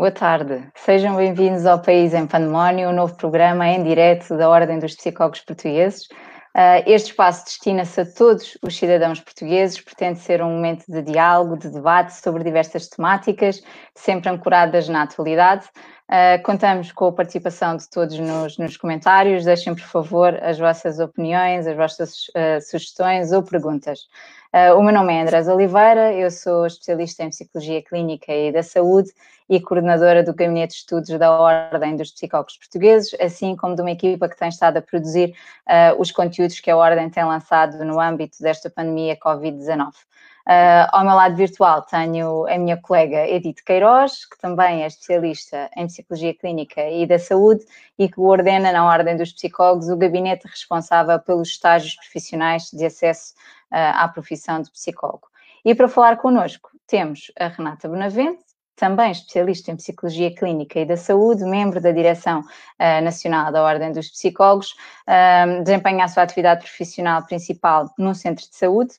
Boa tarde, sejam bem-vindos ao País em Pandemónio, um novo programa em direto da Ordem dos Psicólogos Portugueses. Uh, este espaço destina-se a todos os cidadãos portugueses, pretende ser um momento de diálogo, de debate sobre diversas temáticas, sempre ancoradas na atualidade. Uh, contamos com a participação de todos nos, nos, comentários. Deixem, por favor, as vossas opiniões, as vossas uh, sugestões ou perguntas. Uh, o meu nome é Andrés Oliveira, eu sou especialista em Psicologia Clínica e da Saúde e coordenadora do Gabinete de Estudos da Ordem dos Psicólogos Portugueses, assim como de uma equipa que tem estado a produzir os conteúdos que a Ordem tem lançado no âmbito desta pandemia Covid-19. Uh, ao meu lado virtual tenho a minha colega Edith Queiroz, que também é especialista em Psicologia Clínica e da Saúde e que coordena na Ordem dos Psicólogos o gabinete responsável pelos estágios profissionais de acesso uh, à profissão de psicólogo. E para falar connosco temos a Renata Benavente, também especialista em Psicologia Clínica e da Saúde, membro da Direção uh, Nacional da Ordem dos Psicólogos, uh, desempenha a sua atividade profissional principal num centro de saúde,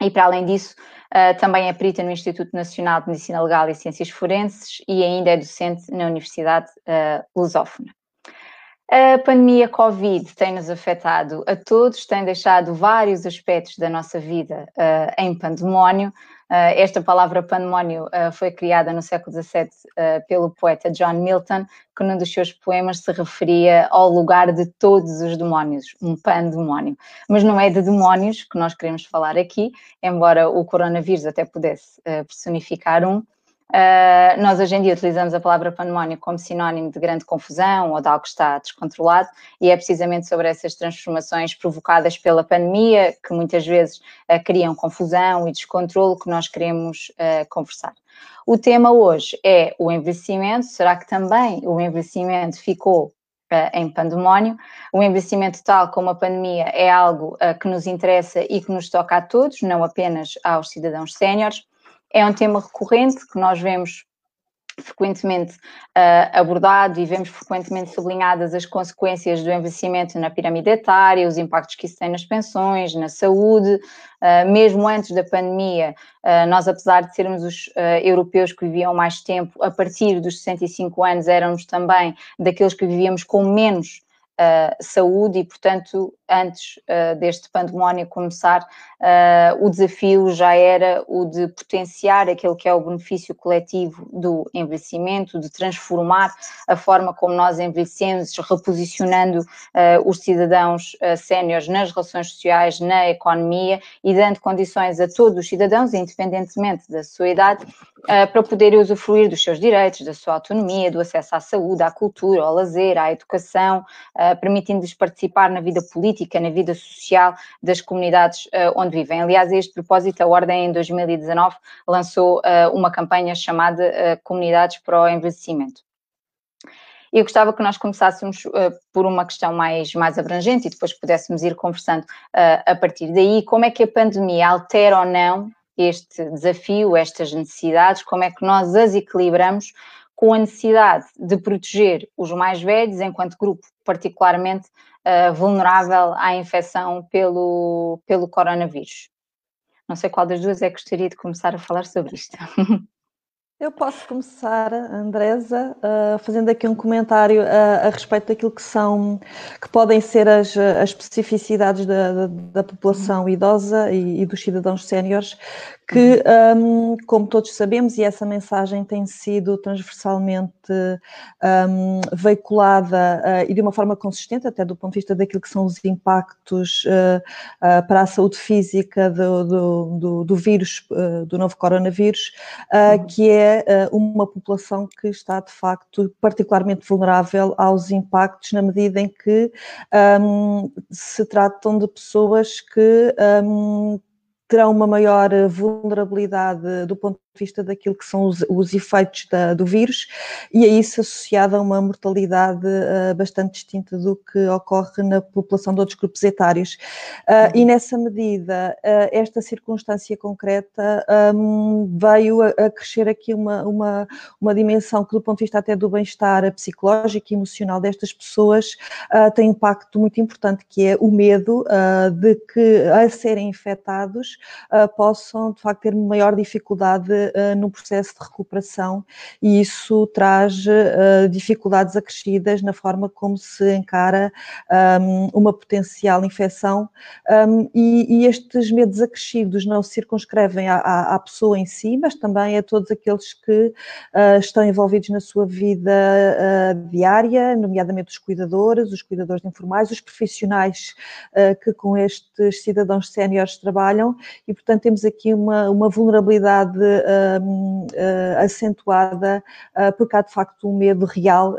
e para além disso, uh, também é perita no Instituto Nacional de Medicina Legal e Ciências Forenses e ainda é docente na Universidade uh, Lusófona. A pandemia Covid tem-nos afetado a todos, tem deixado vários aspectos da nossa vida uh, em pandemónio, Uh, esta palavra pandemónio uh, foi criada no século XVII pelo poeta John Milton, que num dos seus poemas se referia ao lugar de todos os demónios, um pandemónio. Mas não é de demónios que nós queremos falar aqui, embora o coronavírus até pudesse personificar um, Uh, nós hoje em dia utilizamos a palavra pandemónio como sinónimo de grande confusão ou de algo que está descontrolado, e é precisamente sobre essas transformações provocadas pela pandemia, que muitas vezes uh, criam confusão e descontrole, que nós queremos uh, conversar. O tema hoje é o envelhecimento. Será que também o envelhecimento ficou em pandemónio. O envelhecimento, tal como a pandemia, é algo que nos interessa e que nos toca a todos, não apenas aos cidadãos séniores. É um tema recorrente que nós vemos frequentemente uh, abordado e vemos frequentemente sublinhadas as consequências do envelhecimento na pirâmide etária, os impactos que isso tem nas pensões, na saúde. Uh, mesmo antes da pandemia, uh, nós, apesar de sermos os europeus que viviam mais tempo, a partir dos 65 anos éramos também daqueles que vivíamos com menos saúde e, portanto, antes uh, deste pandemónio começar, uh, o desafio já era o de potenciar aquele que é o benefício coletivo do envelhecimento, de transformar a forma como nós envelhecemos, reposicionando uh, os cidadãos séniores nas relações sociais, na economia e dando condições a todos os cidadãos, independentemente da sua idade, para poderem usufruir dos seus direitos, da sua autonomia, do acesso à saúde, à cultura, ao lazer, à educação, permitindo-lhes participar na vida política política, na vida social das comunidades uh, onde vivem. Aliás, a este propósito, a Ordem em 2019 lançou uh, uma campanha chamada uh, Comunidades para o Envelhecimento. Eu gostava que nós começássemos uh, por uma questão mais, mais abrangente e depois pudéssemos ir conversando uh, a partir daí. Como é que a pandemia altera ou não este desafio, estas necessidades? Como é que nós as equilibramos com a necessidade de proteger os mais velhos, enquanto grupo particularmente uh, vulnerável à infecção pelo, pelo coronavírus. Não sei qual das duas é que gostaria de começar a falar sobre isto. Eu posso começar, Andresa, uh, fazendo aqui um comentário a, a, respeito daquilo que são, que podem ser as, as especificidades da, da, da população idosa e, e dos cidadãos séniores, que, um, como todos sabemos, e essa mensagem tem sido transversalmente um, veiculada uh, e de uma forma consistente, até do ponto de vista daquilo que são os impactos uh, uh, para a saúde física do, do, do, do vírus, do novo coronavírus, uhum. que é uma população que está, de facto, particularmente vulnerável aos impactos, na medida em que um, se tratam de pessoas que terão uma maior vulnerabilidade do ponto vista daquilo que são os, os efeitos da, do vírus e a isso associada a uma mortalidade uh, bastante distinta do que ocorre na população de outros grupos etários. Uh, e nessa medida, uh, esta circunstância concreta um, veio a, a, crescer aqui uma, uma, uma dimensão que, do ponto de vista até do bem-estar psicológico e emocional destas pessoas, tem um impacto muito importante, que é o medo de que, a serem infectados, possam, de facto, ter maior dificuldade uh, no processo de recuperação e isso traz uh, dificuldades acrescidas na forma como se encara um, uma potencial infecção. Um, e, e, estes medos acrescidos não se circunscrevem à, à, à, pessoa em si, mas também a todos aqueles que uh, estão envolvidos na sua vida diária, nomeadamente os cuidadores, os cuidadores informais, os profissionais que com estes cidadãos séniores trabalham. E, portanto, temos aqui uma, uma vulnerabilidade uh, uh, acentuada, uh, porque há de facto um medo real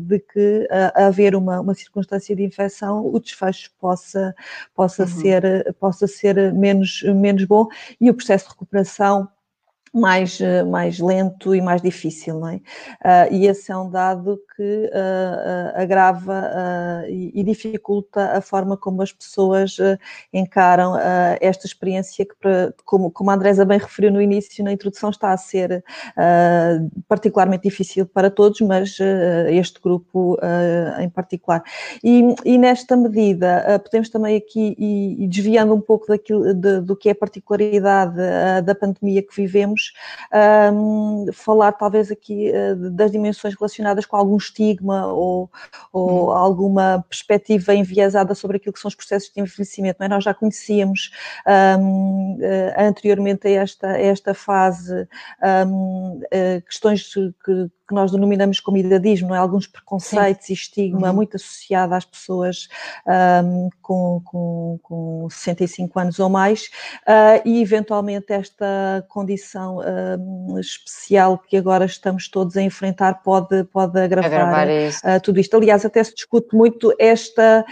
de que, a haver uma, uma circunstância de infecção, o desfecho possa, possa, uhum. ser, possa ser menos, menos bom e o processo de recuperação mais, eh, mais lento e mais difícil, não é? Uh, e esse é um dado que uh, uh, agrava e, e, dificulta a forma como as pessoas encaram esta experiência que, como, como a Andresa bem referiu no início, na introdução, está a ser particularmente difícil para todos, mas este grupo em particular. E, e nesta medida, podemos também aqui, e, e desviando um pouco daquilo, de, do que é a particularidade da pandemia que vivemos, um, falar talvez aqui uh, das dimensões relacionadas com algum estigma ou, ou hum. alguma perspectiva enviesada sobre aquilo que são os processos de envelhecimento. É? Nós já conhecíamos um, uh, anteriormente a esta, a esta fase um, uh, eh, questões que, que nós denominamos como idadismo, é? alguns preconceitos Sim. e estigma uhum. muito associado às pessoas um, com, com, com 65 anos ou mais, uh, e eventualmente esta condição um, especial que agora estamos todos a enfrentar pode, pode agravar, agravar uh, tudo isto. Aliás, até se discute muito esta,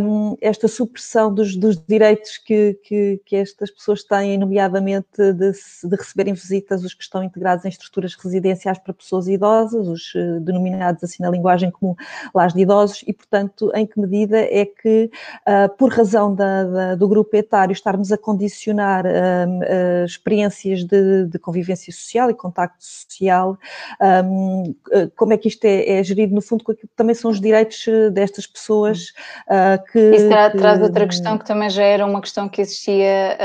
um, esta supressão dos, dos direitos que, que, que, estas pessoas têm, nomeadamente de, de receberem visitas, os que estão integrados em estruturas residenciais para pessoas idosas idosas, os eh, denominados assim na linguagem comum lares de idosos, e portanto, em que medida é que, uh, por razão da, da, do grupo etário, estarmos a condicionar uh, experiências de, de, convivência social e contacto social, um, como é que isto é, é, gerido, no fundo, também são os direitos destas pessoas que... Isso tra que... traz outra questão que também já era uma questão que existia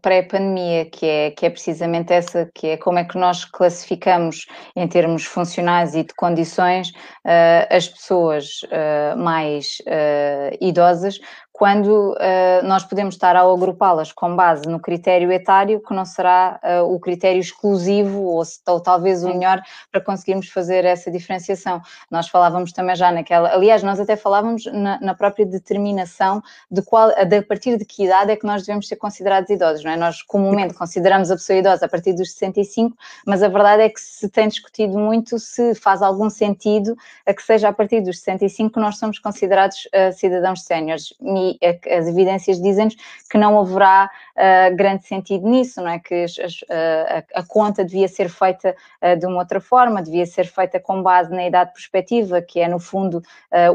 pré-pandemia, que é, que é precisamente essa, que é como é que nós classificamos em termos funcionais e de condições uh, as pessoas uh, mais uh, idosas quando uh, nós podemos estar a agrupá-las com base no critério etário, que não será uh, o critério exclusivo ou, ou, talvez o melhor para conseguirmos fazer essa diferenciação. Nós falávamos também já naquela, aliás, nós até falávamos na, na própria determinação de qual, de a partir de que idade é que nós devemos ser considerados idosos, não é? Nós comumente consideramos a pessoa idosa a partir dos 65, mas a verdade é que se tem discutido muito se faz algum sentido a que seja a partir dos 65 que nós somos considerados uh, cidadãos séniores e as evidências dizem-nos que não haverá uh, grande sentido nisso, não é? Que as, uh, a, a, conta devia ser feita uh, de uma outra forma, devia ser feita com base na idade perspectiva, que é no fundo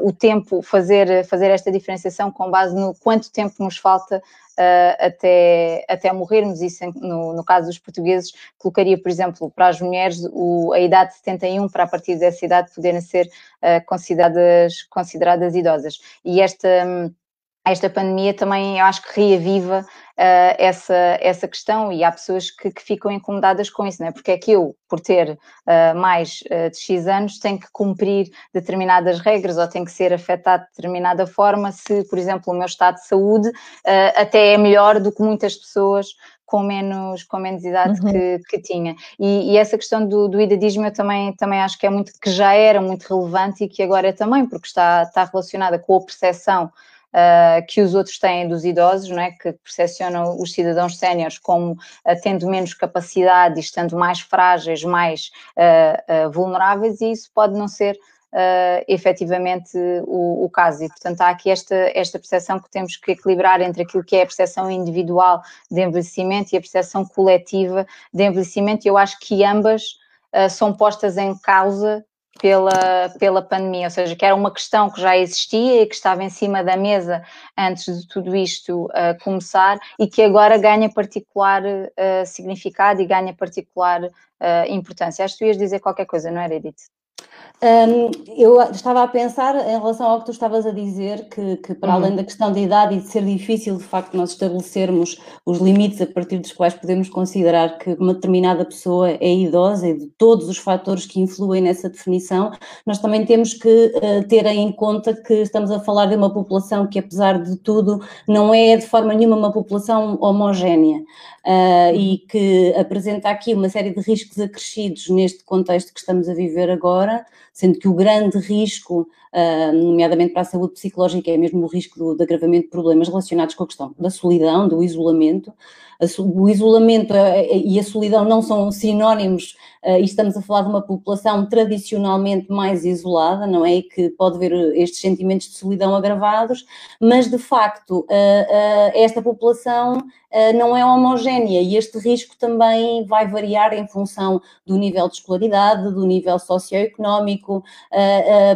o tempo, fazer, fazer esta diferenciação com base no quanto tempo nos falta Uh, até, até morrermos. Isso, no, no, caso dos portugueses, colocaria, por exemplo, para as mulheres o, a idade de 71, para a partir dessa idade poderem ser uh, consideradas, consideradas idosas. E esta. Um, esta pandemia também eu acho que reaviva uh, essa, essa questão e há pessoas que, que, ficam incomodadas com isso, não é? Porque é que eu, por ter uh, mais uh, de X anos, tenho que cumprir determinadas regras ou tenho que ser afetado de determinada forma se, por exemplo, o meu estado de saúde até é melhor do que muitas pessoas com menos, com menos idade uhum. que, que tinha. E, e, essa questão do, do idadismo eu também, também acho que é muito, que já era muito relevante e que agora é também, porque está, está relacionada com a percepção uh, que os outros têm dos idosos, não é? que percepcionam os cidadãos séniores como uh, tendo menos capacidade e estando mais frágeis, mais uh, vulneráveis, e isso pode não ser uh, efetivamente o, o, caso. E, portanto, há aqui esta, esta percepção que temos que equilibrar entre aquilo que é a percepção individual de envelhecimento e a percepção coletiva de envelhecimento, e eu acho que ambas uh, são postas em causa pela, pela pandemia, ou seja, que era uma questão que já existia e que estava em cima da mesa antes de tudo isto uh, começar e que agora ganha particular uh, significado e ganha particular uh, importância. Acho que tu ias dizer qualquer coisa, não era, Edith? Um, eu estava a pensar em relação ao que tu estavas a dizer, que, que para uhum. além da questão da idade e de ser difícil, de facto, nós estabelecermos os limites a partir dos quais podemos considerar que uma determinada pessoa é idosa e de todos os fatores que influem nessa definição, nós também temos que uh, ter em conta que estamos a falar de uma população que, apesar de tudo, não é de forma nenhuma uma população homogénea uh, e que apresenta aqui uma série de riscos acrescidos neste contexto que estamos a viver agora sendo que o grande risco, uh, nomeadamente para a saúde psicológica, é mesmo o risco do, agravamento de problemas relacionados com a questão da solidão, do isolamento. O isolamento e a solidão não são sinónimos uh, e estamos a falar de uma população tradicionalmente mais isolada, não é? E que pode ver estes sentimentos de solidão agravados, mas de facto, esta população não é homogénea e este risco também vai variar em função do nível de escolaridade, do nível socioeconómico,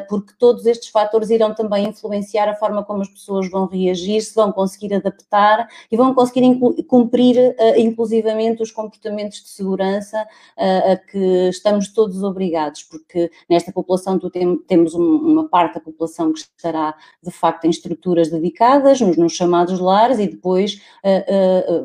porque todos estes fatores irão também influenciar a forma como as pessoas vão reagir, se vão conseguir adaptar e vão conseguir cumprir inclusivamente os comportamentos de segurança a que estamos todos obrigados, porque nesta população temos um, uma parte da população que estará de facto em estruturas dedicadas, nos, chamados lares, e depois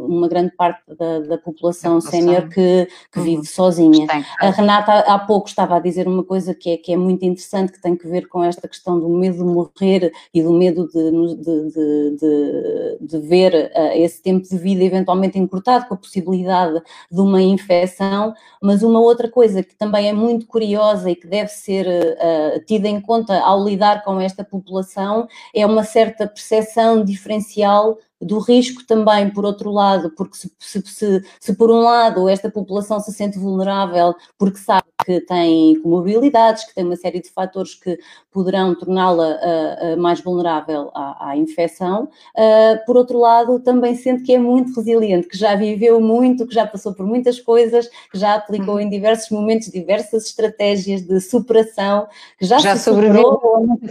uma grande parte da, da população sénior que, que vive uhum. sozinha. A Renata há pouco estava a dizer uma coisa que é, que é muito interessante, que tem que ver com esta questão do medo de morrer e do medo de, de, de, de, ver uh, esse tempo de vida eventualmente encurtado com a possibilidade de uma infecção, mas uma outra outra coisa que também é muito curiosa e que deve ser uh, tida em conta ao lidar com esta população é uma certa percepção diferencial do risco também, por outro lado, porque se, se, se, se, por um lado esta população se sente vulnerável porque sabe que tem comorbidades, que tem uma série de fatores que poderão torná-la uh, mais vulnerável à, à infecção, uh, por outro lado também sente que é muito resiliente, que já viveu muito, que já passou por muitas coisas, que já aplicou uhum. em diversos momentos diversas estratégias de superação, que já, já sobreviveu,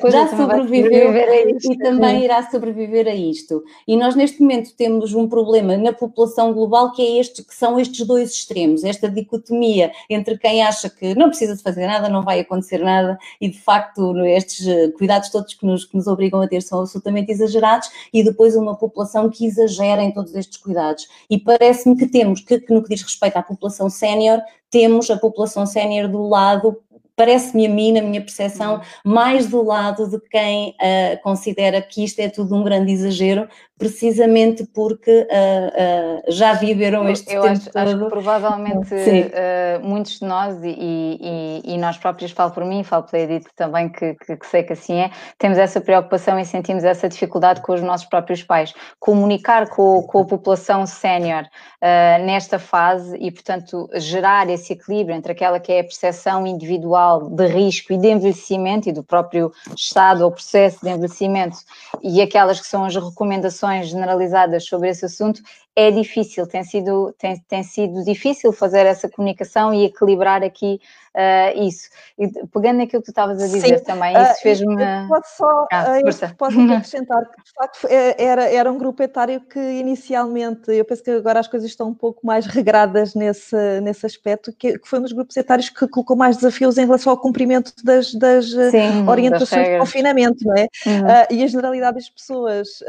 já sobreviveu e também irá sobreviver a isto. E nós neste momento temos um problema na população global que é este, que são estes dois extremos, esta dicotomia entre quem acha que não precisa de fazer nada, não vai acontecer nada e de facto estes eh, cuidados todos que nos, que nos obrigam a ter são absolutamente exagerados e depois uma população que exagera em todos estes cuidados. E parece-me que temos, que, que no que diz respeito à população sénior, temos a população sénior do lado parece-me a mim, na minha percepção, uhum. mais do lado de quem uh, considera que isto é tudo um grande exagero, precisamente porque uh, uh, já viveram este eu, eu tempo acho, todo. acho que provavelmente uh, muitos de nós, e, e, e, nós próprios, falo por mim, falo pela Edith também, que, que, que, sei que assim é, temos essa preocupação e sentimos essa dificuldade com os nossos próprios pais. Comunicar com, com a população sénior nesta fase e, portanto, gerar esse equilíbrio entre aquela que é a percepção individual de risco e de envelhecimento e do próprio estado ou processo de envelhecimento e aquelas que são as recomendações generalizadas sobre esse assunto é difícil, tem sido, tem, tem sido difícil fazer essa comunicação e equilibrar aqui uh, isso. E pegando naquilo que tu estavas a dizer Sim. também, isso uh, fez-me. Posso só ah, eu posso acrescentar que de facto é, era, era um grupo etário que inicialmente, eu penso que agora as coisas estão um pouco mais regradas nesse, nesse aspecto, que, que foi um dos grupos etários que colocou mais desafios em relação ao cumprimento das, das Sim, orientações das de confinamento, não é? Uhum. Uh, e a generalidade das pessoas,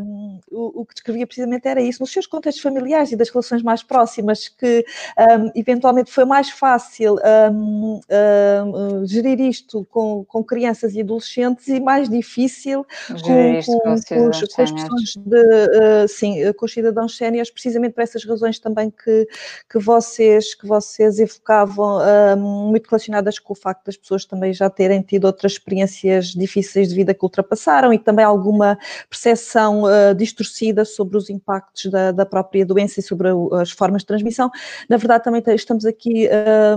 um, o, o que descrevia precisamente era isso nos seus contextos familiares e das relações mais próximas, que um, eventualmente foi mais fácil um, um, gerir isto com, com crianças e adolescentes e mais difícil com, com, com, os, com as questões de, uh, sim, com os cidadãos séniores, precisamente por essas razões também que, que, vocês, que vocês evocavam, muito relacionadas com o facto das pessoas também já terem tido outras experiências difíceis de vida que ultrapassaram e também alguma percepção uh, distorcida sobre os impactos da, da, própria doença e sobre as formas de transmissão, na verdade também estamos aqui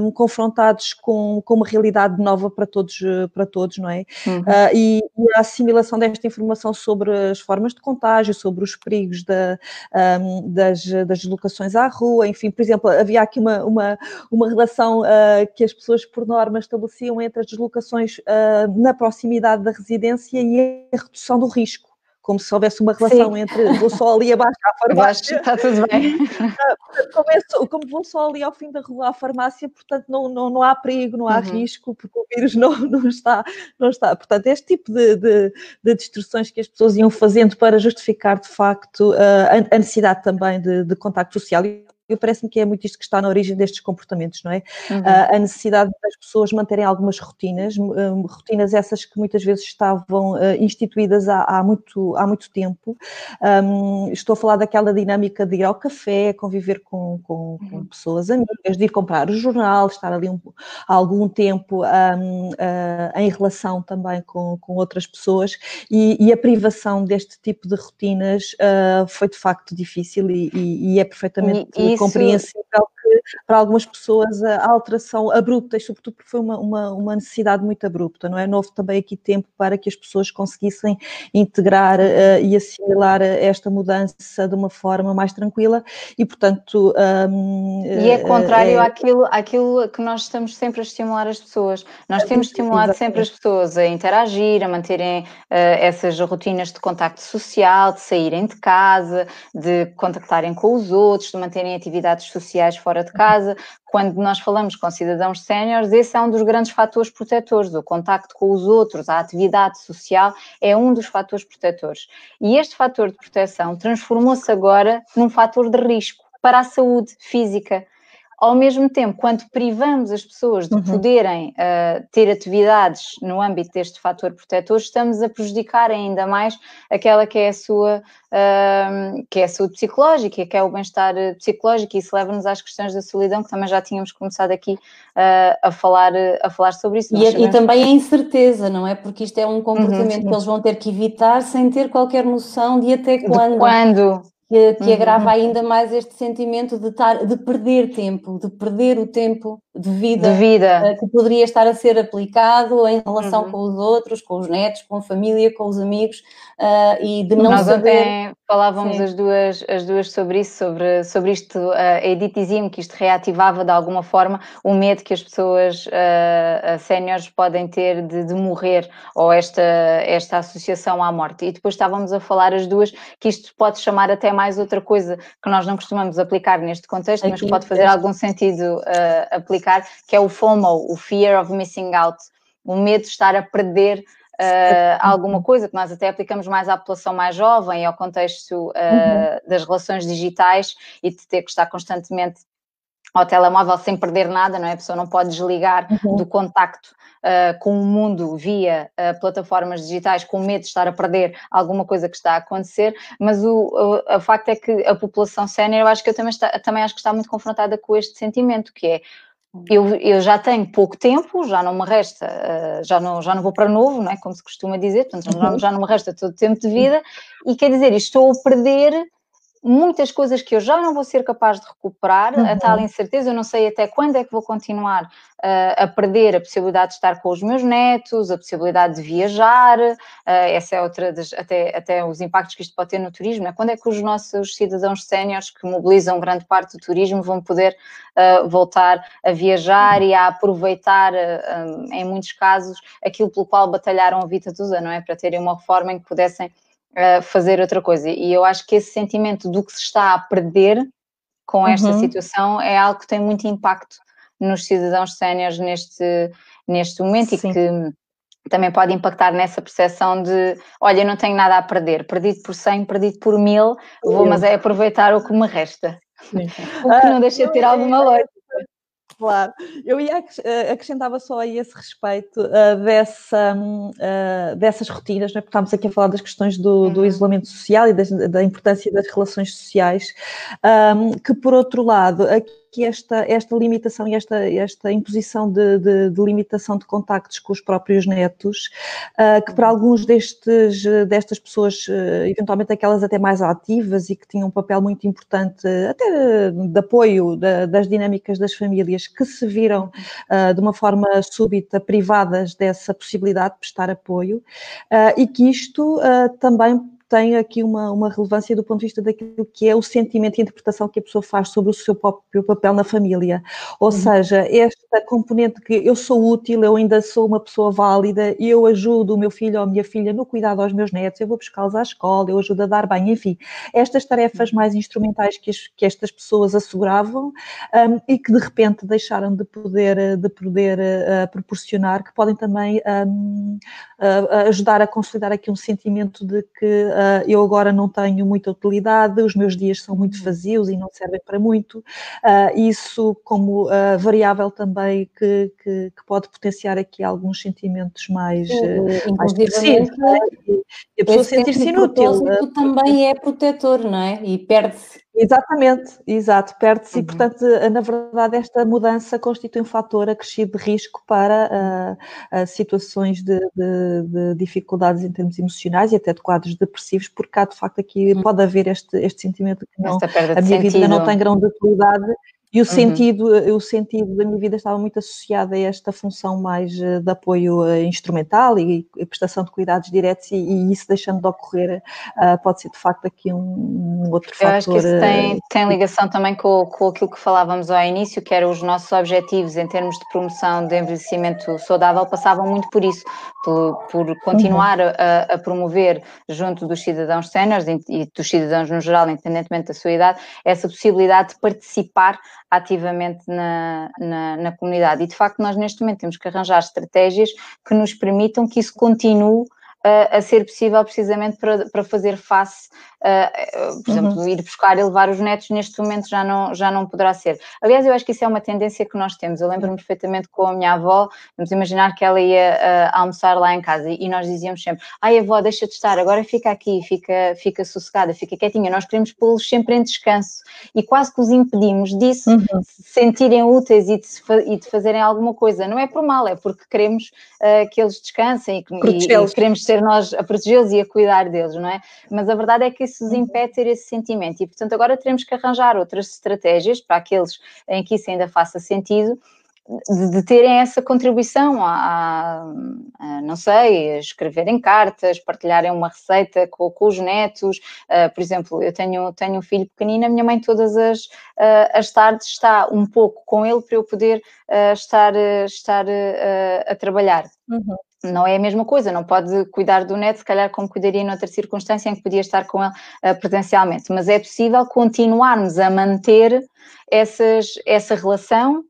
um, confrontados com, com uma realidade nova para todos, para todos não é? Uhum. Uh, e, e, a assimilação desta informação sobre as formas de contágio, sobre os perigos da, um, das, das deslocações à rua, enfim, por exemplo, havia aqui uma, uma, uma relação uh, que as pessoas por norma estabeleciam entre as deslocações uh, na proximidade da residência e a redução do risco como se houvesse uma relação Sim. entre vou só ali abaixo à farmácia. está tudo bem. como, é, como, vou só ali ao fim da rua à farmácia, portanto não, não, não há perigo, não há uhum. risco, porque o vírus não, não, está, não está. Portanto, este tipo de, de, de destruções que as pessoas iam fazendo para justificar de facto a, a necessidade também de, de contacto social eu parece-me que é muito isto que está na origem destes comportamentos, não é? Uhum. Uh, a necessidade das pessoas manterem algumas rotinas, um, rotinas essas que muitas vezes estavam uh, instituídas há, há, muito, há muito tempo. Um, estou a falar daquela dinâmica de ir ao café, conviver com, com, uhum. com pessoas amigas, de ir comprar o jornal, estar ali um, há algum tempo um, uh, em relação também com, com outras pessoas e, e, a privação deste tipo de rotinas foi de facto difícil e, e, e é perfeitamente. E, compreensível para algumas pessoas a alteração abrupta, e sobretudo porque foi uma, uma, uma, necessidade muito abrupta, não é? Não houve também aqui tempo para que as pessoas conseguissem integrar uh, e assimilar esta mudança de uma forma mais tranquila e, portanto. Um, e é eh, contrário é... àquilo, àquilo que nós estamos sempre a estimular as pessoas. Nós temos estimulado sempre as pessoas a interagir, a manterem uh, essas rotinas de contacto social, de saírem de casa, de contactarem com os outros, de manterem atividades sociais fora de casa. Quando nós falamos com cidadãos séniores, esse é um dos grandes fatores protetores. O contacto com os outros, a atividade social é um dos fatores protetores. E este fator de proteção transformou-se agora num fator de risco para a saúde física ao mesmo tempo, quando privamos as pessoas de uhum. poderem uh, ter atividades no âmbito deste fator protetor, estamos a prejudicar ainda mais aquela que é a sua, uh, que é a saúde psicológica, que é o bem-estar psicológico, e isso leva-nos às questões da solidão, que também já tínhamos começado aqui uh, a, falar, a falar sobre isso. E, e, também a incerteza, não é? Porque isto é um comportamento uhum, que eles vão ter que evitar sem ter qualquer noção de até quando. De quando que, que uhum. agrava ainda mais este sentimento de, de perder tempo, de perder o tempo de vida, de vida. Uh, que poderia estar a ser aplicado em relação uhum. com os outros, com os netos, com a família, com os amigos uh, e de não Nós saber... ontem falávamos as duas, as duas sobre isso, sobre, sobre isto, uh, a Edith dizia-me que isto reativava de alguma forma o medo que as pessoas uh, séniores podem ter de, de, morrer ou esta, esta associação à morte. E depois estávamos a falar as duas que isto pode chamar até mais outra coisa que nós não costumamos aplicar neste contexto, mas que pode fazer algum sentido aplicar que é o FOMO, o Fear of Missing Out, o medo de estar a perder Uh, alguma coisa que nós até aplicamos mais à população mais jovem, ao contexto uh, uhum. das relações digitais e de ter que estar constantemente ao telemóvel sem perder nada, não é? A pessoa não pode desligar uhum. do contacto uh, com o mundo via plataformas digitais com medo de estar a perder alguma coisa que está a acontecer, mas o, o, o facto é que a população sénior, eu acho que eu também, está, também acho que está muito confrontada com este sentimento, que é eu, eu, já tenho pouco tempo, já não me resta, uh, já, não, já não vou para novo, não é? como se costuma dizer, portanto, já, já não me resta todo o tempo de vida, e quer dizer, estou a perder muitas coisas que eu já não vou ser capaz de recuperar, uhum. a tal incerteza, eu não sei até quando é que vou continuar uh, a perder a possibilidade de estar com os meus netos, a possibilidade de viajar, uh, essa é outra das, até, até os impactos que isto pode ter no turismo, é quando é que os nossos cidadãos séniores que mobilizam grande parte do turismo vão poder uh, voltar a viajar uhum. e a aproveitar, um, em muitos casos, aquilo pelo qual batalharam a vida toda, não é? Para terem uma forma em que pudessem fazer outra coisa. E eu acho que esse sentimento do que se está a perder com esta uhum. situação é algo que tem muito impacto nos cidadãos séniores neste, neste momento Sim. e que também pode impactar nessa percepção de olha, eu não tenho nada a perder, perdido por 100, perdido por mil, vou, mas é aproveitar o que me resta. Sim. O que não deixa de ter alguma lógica. Claro, eu ia eh, acrescentava só a esse respeito uh, dessa, uh, dessas rotinas, não é? porque estamos aqui a falar das questões do, do uhum. isolamento social e das, da importância das relações sociais, um, que por outro lado, aqui que esta, esta limitação e esta, esta imposição de, de, de limitação de contactos com os próprios netos, uh, que para alguns destes, destas pessoas, uh, eventualmente aquelas até mais ativas e que tinham um papel muito importante, até de apoio da, das dinâmicas das famílias, que se viram uh, de uma forma súbita privadas dessa possibilidade de prestar apoio, e que isto também tem aqui uma, uma relevância do ponto de vista daquilo que é o sentimento e interpretação que a pessoa faz sobre o seu próprio papel na família. Ou uhum. seja, esta componente que eu sou útil, eu ainda sou uma pessoa válida, eu ajudo o meu filho ou a minha filha no cuidado aos meus netos, eu vou buscá-los à escola, eu ajudo a dar bem, enfim, estas tarefas mais instrumentais que, as, que estas pessoas asseguravam um, e que de repente deixaram de poder, de poder uh, proporcionar, que podem também um, uh, ajudar a consolidar aqui um sentimento de que uh, eu agora não tenho muita utilidade, os meus dias são muito vazios e não servem para muito. isso como variável também que, que, que, pode potenciar aqui alguns sentimentos mais, Sim, mais depressivos. E a pessoa sentir-se inútil. também é protetor, não é? E perde-se Exatamente, exato, perde-se uhum. e, portanto, na verdade, esta mudança constitui um fator acrescido de risco para uh, uh, situações de, de, de, dificuldades em termos emocionais e até de quadros depressivos, porque há, de facto, aqui uhum. pode haver este, este sentimento que não, a minha vida não tem grande utilidade e o, uhum. sentido, o sentido da minha vida estava muito associado a esta função mais eh, de apoio eh, instrumental e, e prestação de cuidados diretos, e, e, isso deixando de ocorrer uh, pode ser de facto aqui um, um outro Eu fator. Eu acho que isso tem, tem ligação também com, com aquilo que falávamos ao início, que eram os nossos objetivos em termos de promoção de envelhecimento saudável, passavam muito por isso, por, por continuar uhum. a, a, promover junto dos cidadãos séniores e dos cidadãos no geral, independentemente da sua idade, essa possibilidade de participar ativamente na, na, na, comunidade. E de facto, nós neste momento temos que arranjar estratégias que nos permitam que isso continue a, a ser possível precisamente para, para fazer face Uh, por exemplo, uhum. ir buscar e levar os netos neste momento já não, já não poderá ser. Aliás, eu acho que isso é uma tendência que nós temos. Eu lembro-me perfeitamente com a minha avó, vamos imaginar que ela ia uh, almoçar lá em casa e nós dizíamos sempre: Ai, avó, deixa de estar, agora fica aqui, fica, fica sossegada, fica quietinha. Nós queremos pô-los sempre em descanso e quase que os impedimos disso, uhum. se sentirem úteis e de, e de, fazerem alguma coisa. Não é por mal, é porque queremos uh, que eles descansem e, e, e queremos ser nós a protegê-los e a cuidar deles, não é? Mas a verdade é que isso os impede ter esse sentimento. E, portanto, agora teremos que arranjar outras estratégias para aqueles em que isso ainda faça sentido, de, terem essa contribuição a, a, a, não sei, escreverem cartas, partilharem uma receita com, com os netos. Uh, por exemplo, eu tenho, tenho um filho pequenino, a minha mãe todas as, uh, as tardes está um pouco com ele para eu poder uh, estar, estar a trabalhar. Uhum não é a mesma coisa, não pode cuidar do neto, se calhar como cuidaria noutra circunstância em que podia estar com ele uh, presencialmente, mas é possível continuarmos a manter essas, essa relação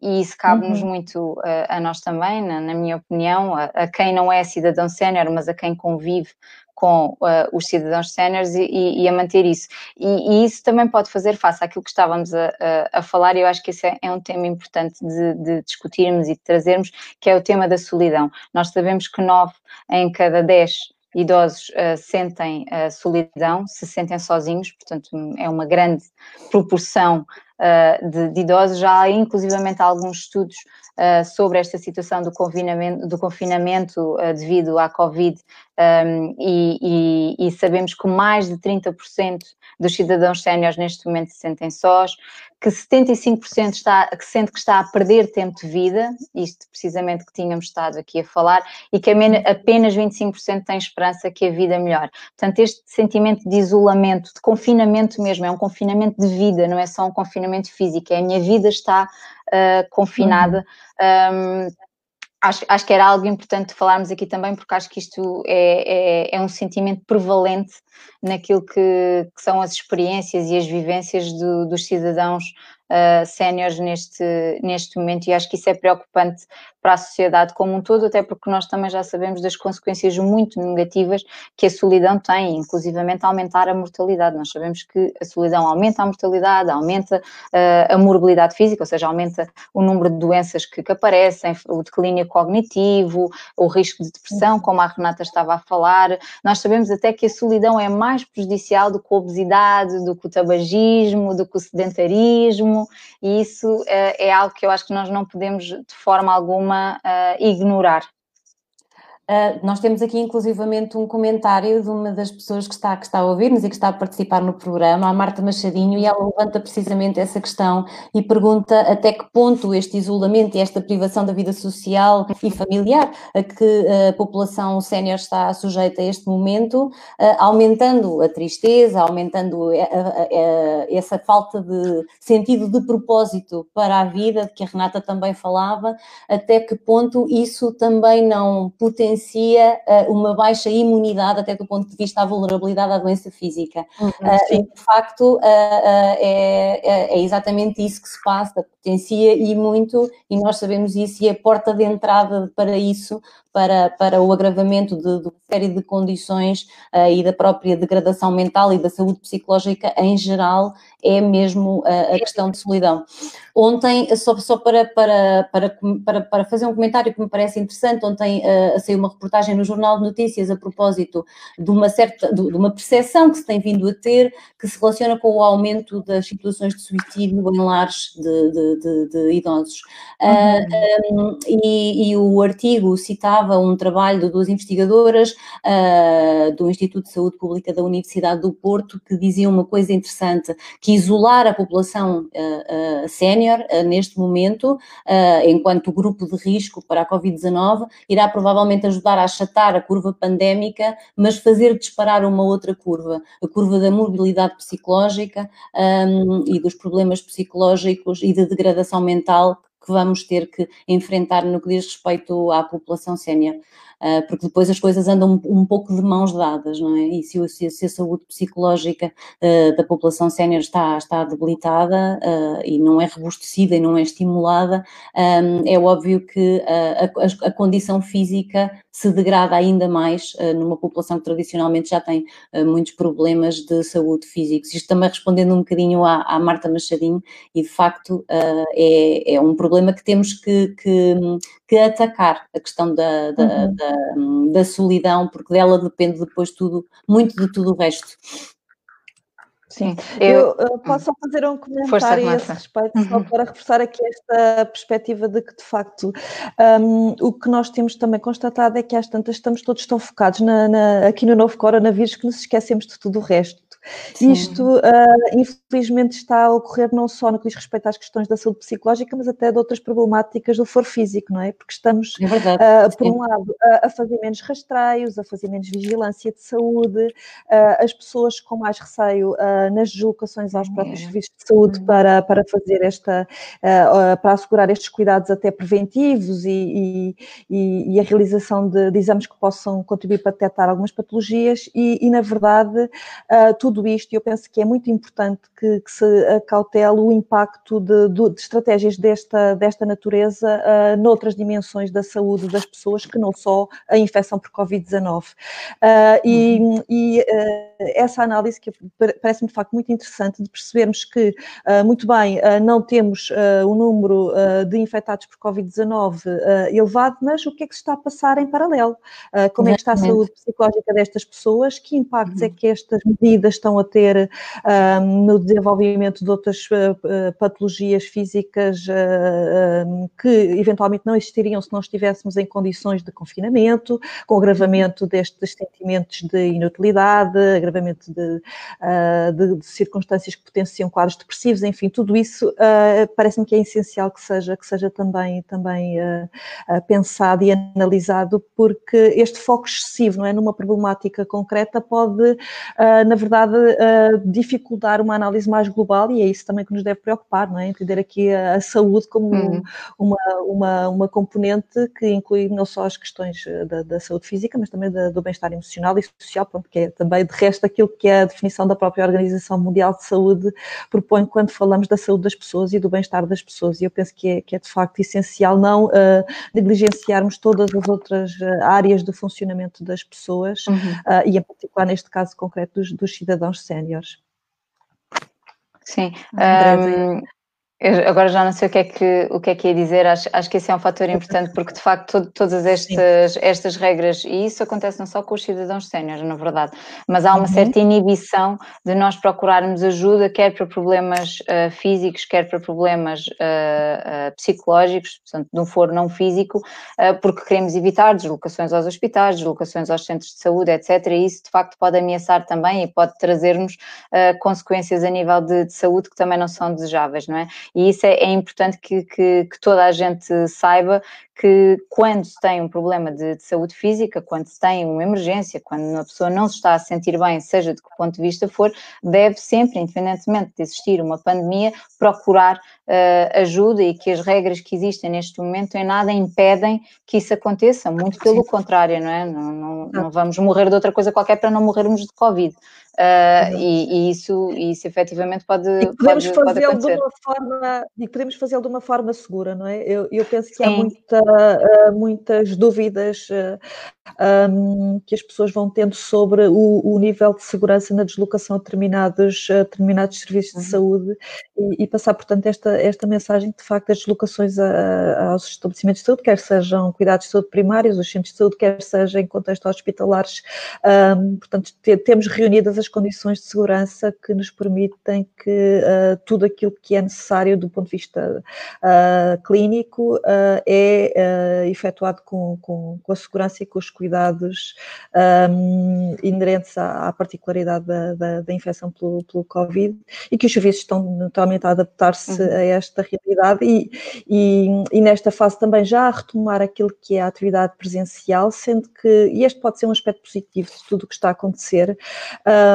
e isso cabe-nos uhum. muito uh, a nós também, na, na minha opinião, a, a, quem não é cidadão sénior, mas a quem convive com uh, os cidadãos séniores e, e, a manter isso. E, e, isso também pode fazer face àquilo que estávamos a, a, a falar, e eu acho que esse é, é um tema importante de, de, discutirmos e de trazermos, que é o tema da solidão. Nós sabemos que nove em cada dez idosos uh, sentem uh, solidão, se sentem sozinhos, portanto é uma grande proporção uh, de, de, idosos. Já há inclusivamente alguns estudos uh, sobre esta situação do confinamento, do confinamento uh, devido à Covid um, e, e, e, sabemos que mais de 30% dos cidadãos séniores neste momento se sentem sós, que 75% está, que sente que está a perder tempo de vida, isto precisamente que tínhamos estado aqui a falar, e que apenas 25% tem esperança que a vida melhore. Portanto, este sentimento de isolamento, de confinamento mesmo, é um confinamento de vida, não é só um confinamento físico, é a minha vida está uh, confinada. Uhum. Um, acho, acho que era algo importante falarmos aqui também, porque acho que isto é, é, é um sentimento prevalente naquilo que, que, são as experiências e as vivências do, dos cidadãos uh, séniores neste, neste momento, e acho que isso é preocupante para a sociedade como um todo, até porque nós também já sabemos das consequências muito negativas que a solidão tem, inclusivamente aumentar a mortalidade. Nós sabemos que a solidão aumenta a mortalidade, aumenta uh, a morbilidade física, ou seja, aumenta o número de doenças que, que aparecem, o declínio cognitivo, o risco de depressão, como a Renata estava a falar. Nós sabemos até que a solidão é mais prejudicial do que a obesidade, do que o tabagismo, do que o sedentarismo, e isso é, é algo que eu acho que nós não podemos de forma alguma uh, ignorar. Uh, nós temos aqui inclusivamente um comentário de uma das pessoas que está, que está a ouvir-nos e que está a participar no programa, a Marta Machadinho, e ela levanta precisamente essa questão e pergunta até que ponto este isolamento e esta privação da vida social e familiar a que a população sénior está sujeita a este momento, uh, aumentando a tristeza, aumentando a, a, a, essa falta de sentido de propósito para a vida, de que a Renata também falava, até que ponto isso também não potencia evidencia uh, uma baixa imunidade, até do ponto de vista da vulnerabilidade à doença física. Uhum, uh, de facto, uh, é, é, exatamente isso que se passa, potencia e muito, e nós sabemos isso, e a porta de entrada para isso, para, para o agravamento de, de uma série de condições e da própria degradação mental e da saúde psicológica em geral, é mesmo a, a questão de solidão. Ontem, só, só para, para, para, para, fazer um comentário que me parece interessante, ontem uh, saiu uma reportagem no Jornal de Notícias a propósito de uma certa, de, de uma percepção que se tem vindo a ter, que se relaciona com o aumento das situações de suicídio em lares de, de, de, de idosos. Uhum. Uh, um, e, e, o artigo citava um trabalho de duas investigadoras uh, do Instituto de Saúde Pública da Universidade do Porto que diziam uma coisa interessante, que isolar a população uh, uh, sénior neste momento, enquanto grupo de risco para a Covid-19, irá provavelmente ajudar a achatar a curva pandémica, mas fazer disparar uma outra curva, a curva da mobilidade psicológica um, e dos problemas psicológicos e da degradação mental que vamos ter que enfrentar no que diz respeito à população sénior. Ah, porque depois as coisas andam um, pouco de mãos dadas, não é? E se, se, se a saúde psicológica uh, da população sénior está, está debilitada uh, e não é robustecida e não é estimulada, é óbvio que a, a, a, condição física se degrada ainda mais numa população que tradicionalmente já tem muitos problemas de saúde físicos. Isto também respondendo um bocadinho à, à Marta Machadinho, e de facto é, é um problema que temos que, que, que atacar, a questão da, da, uhum. da da, solidão, porque dela depende depois tudo, muito de tudo o resto. Sim, eu, eu posso só fazer um comentário a esse respeito, só uhum. para reforçar aqui esta perspectiva de que, de facto, um, o que nós temos também constatado é que às tantas estamos todos tão focados na, na, aqui no novo coronavírus que nos esquecemos de tudo o resto. Sim. Isto, uh, infelizmente, está a ocorrer não só no que diz respeito às questões da saúde psicológica, mas até de outras problemáticas do foro físico, não é? Porque estamos, é verdade, uh, por um lado, a, a, fazer menos rastreios, a fazer menos vigilância de saúde, uh, as pessoas com mais receio nas deslocações aos próprios é. serviços de saúde uhum. para, para fazer esta, para assegurar estes cuidados até preventivos e, e, e a realização de, de, exames que possam contribuir para detectar algumas patologias e, e na verdade, tudo tudo isto, e eu penso que é muito importante que, que se acautele o impacto de, de, de, estratégias desta, desta natureza uh, noutras dimensões da saúde das pessoas, que não só a infecção por Covid-19. Uh, e, uhum. e uh, essa análise que parece-me de facto muito interessante de percebermos que, muito bem, não temos o número de infectados por Covid-19 elevado, mas o que é que se está a passar em paralelo? como é que está a saúde psicológica destas pessoas? Que impactos é uhum. é que estas medidas estão a ter um, no desenvolvimento de outras uh, patologias físicas uh, que eventualmente não existiriam se não estivéssemos em condições de confinamento, com agravamento destes sentimentos de inutilidade, agravamento de, de, de circunstâncias que potenciam quadros depressivos, enfim, tudo isso parece-me que é essencial que seja, que seja também, também pensado e analisado, porque este foco excessivo não é, numa problemática concreta pode, na verdade, verdade, uh, dificultar uma análise mais global e é isso também que nos deve preocupar, não é? Entender aqui a, a saúde como uhum. uma, uma, uma componente que inclui não só as questões eh, da, da saúde física, mas também da, do bem-estar emocional e social, pronto, que é também de resto aquilo que é a definição da própria Organização Mundial de Saúde propõe quando falamos da saúde das pessoas e do bem-estar das pessoas. E eu penso que é, que é de facto essencial não uh, negligenciarmos todas as outras áreas do funcionamento das pessoas uhum. uh, e em particular neste caso concreto dos, dos cidadãos séniores. Sim. Um, Eu agora já não sei o que é que, o que, é que ia dizer, acho, acho que esse é um fator importante, porque de facto todo, todas estas, estas regras, e isso acontece não só com os cidadãos séniores, na verdade, mas há uma uhum. certa inibição de nós procurarmos ajuda, quer para problemas uh, físicos, quer para problemas uh, uh, psicológicos, portanto, de um foro não físico, porque queremos evitar deslocações aos hospitais, deslocações aos centros de saúde, etc. E isso de facto pode ameaçar também e pode trazer-nos consequências a nível de, de saúde que também não são desejáveis, não é? E isso é, é importante que, que, que, toda a gente saiba que quando se tem um problema de, de, saúde física, quando se tem uma emergência, quando uma pessoa não se está a sentir bem, seja de que ponto de vista for, deve sempre, independentemente de existir uma pandemia, procurar uh, ajuda e que as regras que existem neste momento em nada impedem que isso aconteça, muito pelo contrário, não é? Não, não, não vamos morrer de outra coisa qualquer para não morrermos de Covid. Uh, e, e, isso, isso efetivamente pode, e podemos fazê-lo de uma forma e podemos fazê-lo de uma forma segura, não é? Eu, eu penso que Sim. há muita, uh, muitas dúvidas um, que as pessoas vão tendo sobre o, o, nível de segurança na deslocação a determinados, a determinados serviços uhum. de saúde e, e, passar, portanto, esta, esta mensagem de facto as deslocações a, aos estabelecimentos de saúde, quer sejam cuidados de saúde primários, os centros de saúde, quer seja em contexto hospitalares, um, portanto, te, temos reunidas as condições de segurança que nos permitem que uh, tudo aquilo que é necessário do ponto de vista uh, clínico uh, efetuado com, com, com, a segurança e com os cuidados um, inerentes à, à particularidade da, da, da, infecção pelo, pelo Covid e que os serviços estão totalmente a adaptar-se uhum. a esta realidade e, e, e, nesta fase também já a retomar aquilo que é a atividade presencial, sendo que, e este pode ser um aspecto positivo de tudo o que está a acontecer,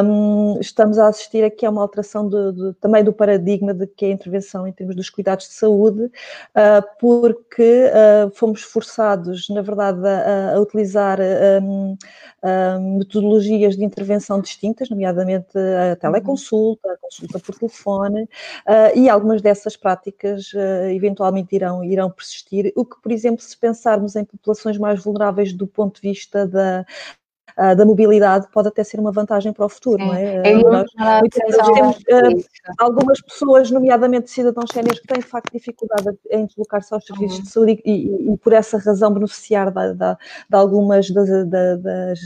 um, estamos a assistir aqui a uma alteração de, de, também do paradigma de que é a intervenção em termos dos cuidados de saúde, uh, porque uh, fomos forçados, na verdade, a, a utilizar um, um, metodologias de intervenção distintas, nomeadamente a teleconsulta, a consulta por telefone, uh, e algumas dessas práticas eventualmente irão, irão persistir, o que, por exemplo, se pensarmos em populações mais vulneráveis do ponto de vista da, uh, da mobilidade pode até ser uma vantagem para o futuro, Sim. não é? Eu nós, temos uh, algumas pessoas, nomeadamente cidadãos séniores, que têm de facto dificuldade em deslocar-se aos serviços uhum. de saúde e, e, e, por essa razão beneficiar de, de, de algumas das, das das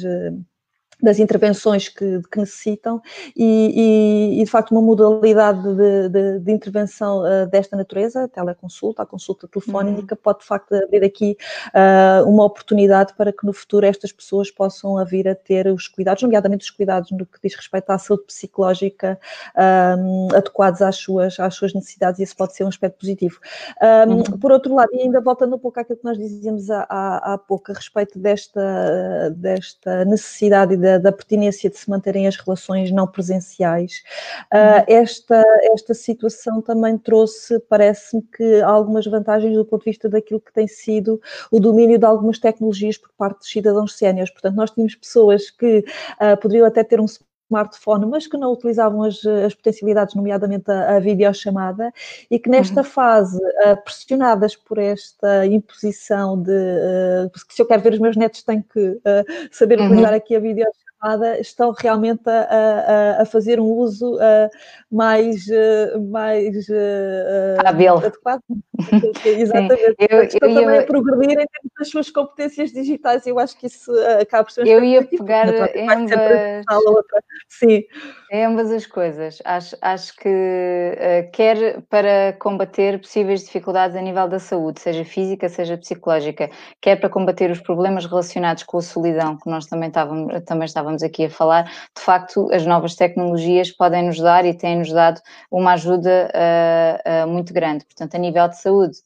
intervenções que, que necessitam e, e, e, de facto uma modalidade de, de, de intervenção uh, desta natureza, a teleconsulta, a consulta telefónica, uhum. pode de facto abrir aqui uh, uma oportunidade para que no futuro estas pessoas possam vir a ter os cuidados, nomeadamente os cuidados no que diz respeito à saúde psicológica um, adequados às suas, às suas necessidades e isso pode ser um aspecto positivo. Um, uhum. Por outro lado, e ainda voltando um pouco àquilo que nós dizíamos há, há, há pouco a respeito desta, desta necessidade e da, da, pertinência de se manterem as relações não presenciais. Uh, esta, esta situação também trouxe, parece-me, que algumas vantagens do ponto de vista daquilo que tem sido o domínio de algumas tecnologias por parte dos cidadãos séniores. Portanto, nós tínhamos pessoas que uh, poderiam até ter um smartphone, mas que não utilizavam as, as potencialidades, nomeadamente a, a videochamada, e que nesta uhum. fase, uh, pressionadas por esta imposição de uh, se eu quero ver os meus netos tenho que uh, saber uhum. utilizar aqui a videochamada, estão realmente a, a, a fazer um uso uh, mais, uh, mais uh, adequado. Exatamente. Eu, estão eu também ia... a progredir em termos das suas competências digitais. Eu acho que isso acaba por ser Eu ia pegar ambas... Sim. ambas as coisas. Acho, acho que quer para combater possíveis dificuldades a nível da saúde, seja física, seja psicológica, quer para combater os problemas relacionados com a solidão, que nós também estávamos, também estávamos estávamos aqui a falar, de facto, as novas tecnologias podem nos dar e têm-nos dado uma ajuda uh, uh, muito grande. Portanto, a nível de saúde,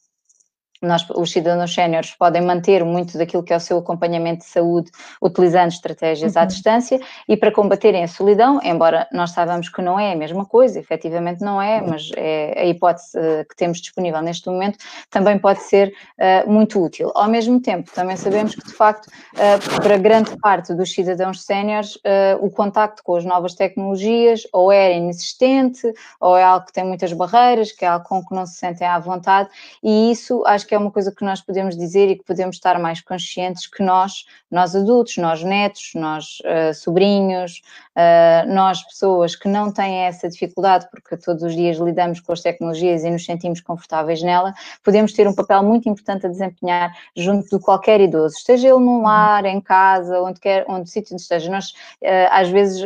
nós, os cidadãos séniores podem manter muito daquilo que é o seu acompanhamento de saúde utilizando estratégias uhum. à distância e para combaterem a solidão, embora nós saibamos que não é a mesma coisa, efetivamente não é, mas é a hipótese uh, que temos disponível neste momento, também pode ser uh, muito útil. Ao mesmo tempo, também sabemos que de facto, uh, para grande parte dos cidadãos séniores, o contacto com as novas tecnologias ou é inexistente, ou é algo que tem muitas barreiras, que é algo com que não se sentem à vontade, e isso acho que que é uma coisa que nós podemos dizer e que podemos estar mais conscientes que nós, nós adultos, nós netos, nós uh, sobrinhos, uh, nós pessoas que não têm essa dificuldade, porque todos os dias lidamos com as tecnologias e nos sentimos confortáveis nela, podemos ter um papel muito importante a desempenhar junto de qualquer idoso, esteja ele num lar, em casa, onde quer, onde sítio esteja. Nós, uh, às vezes,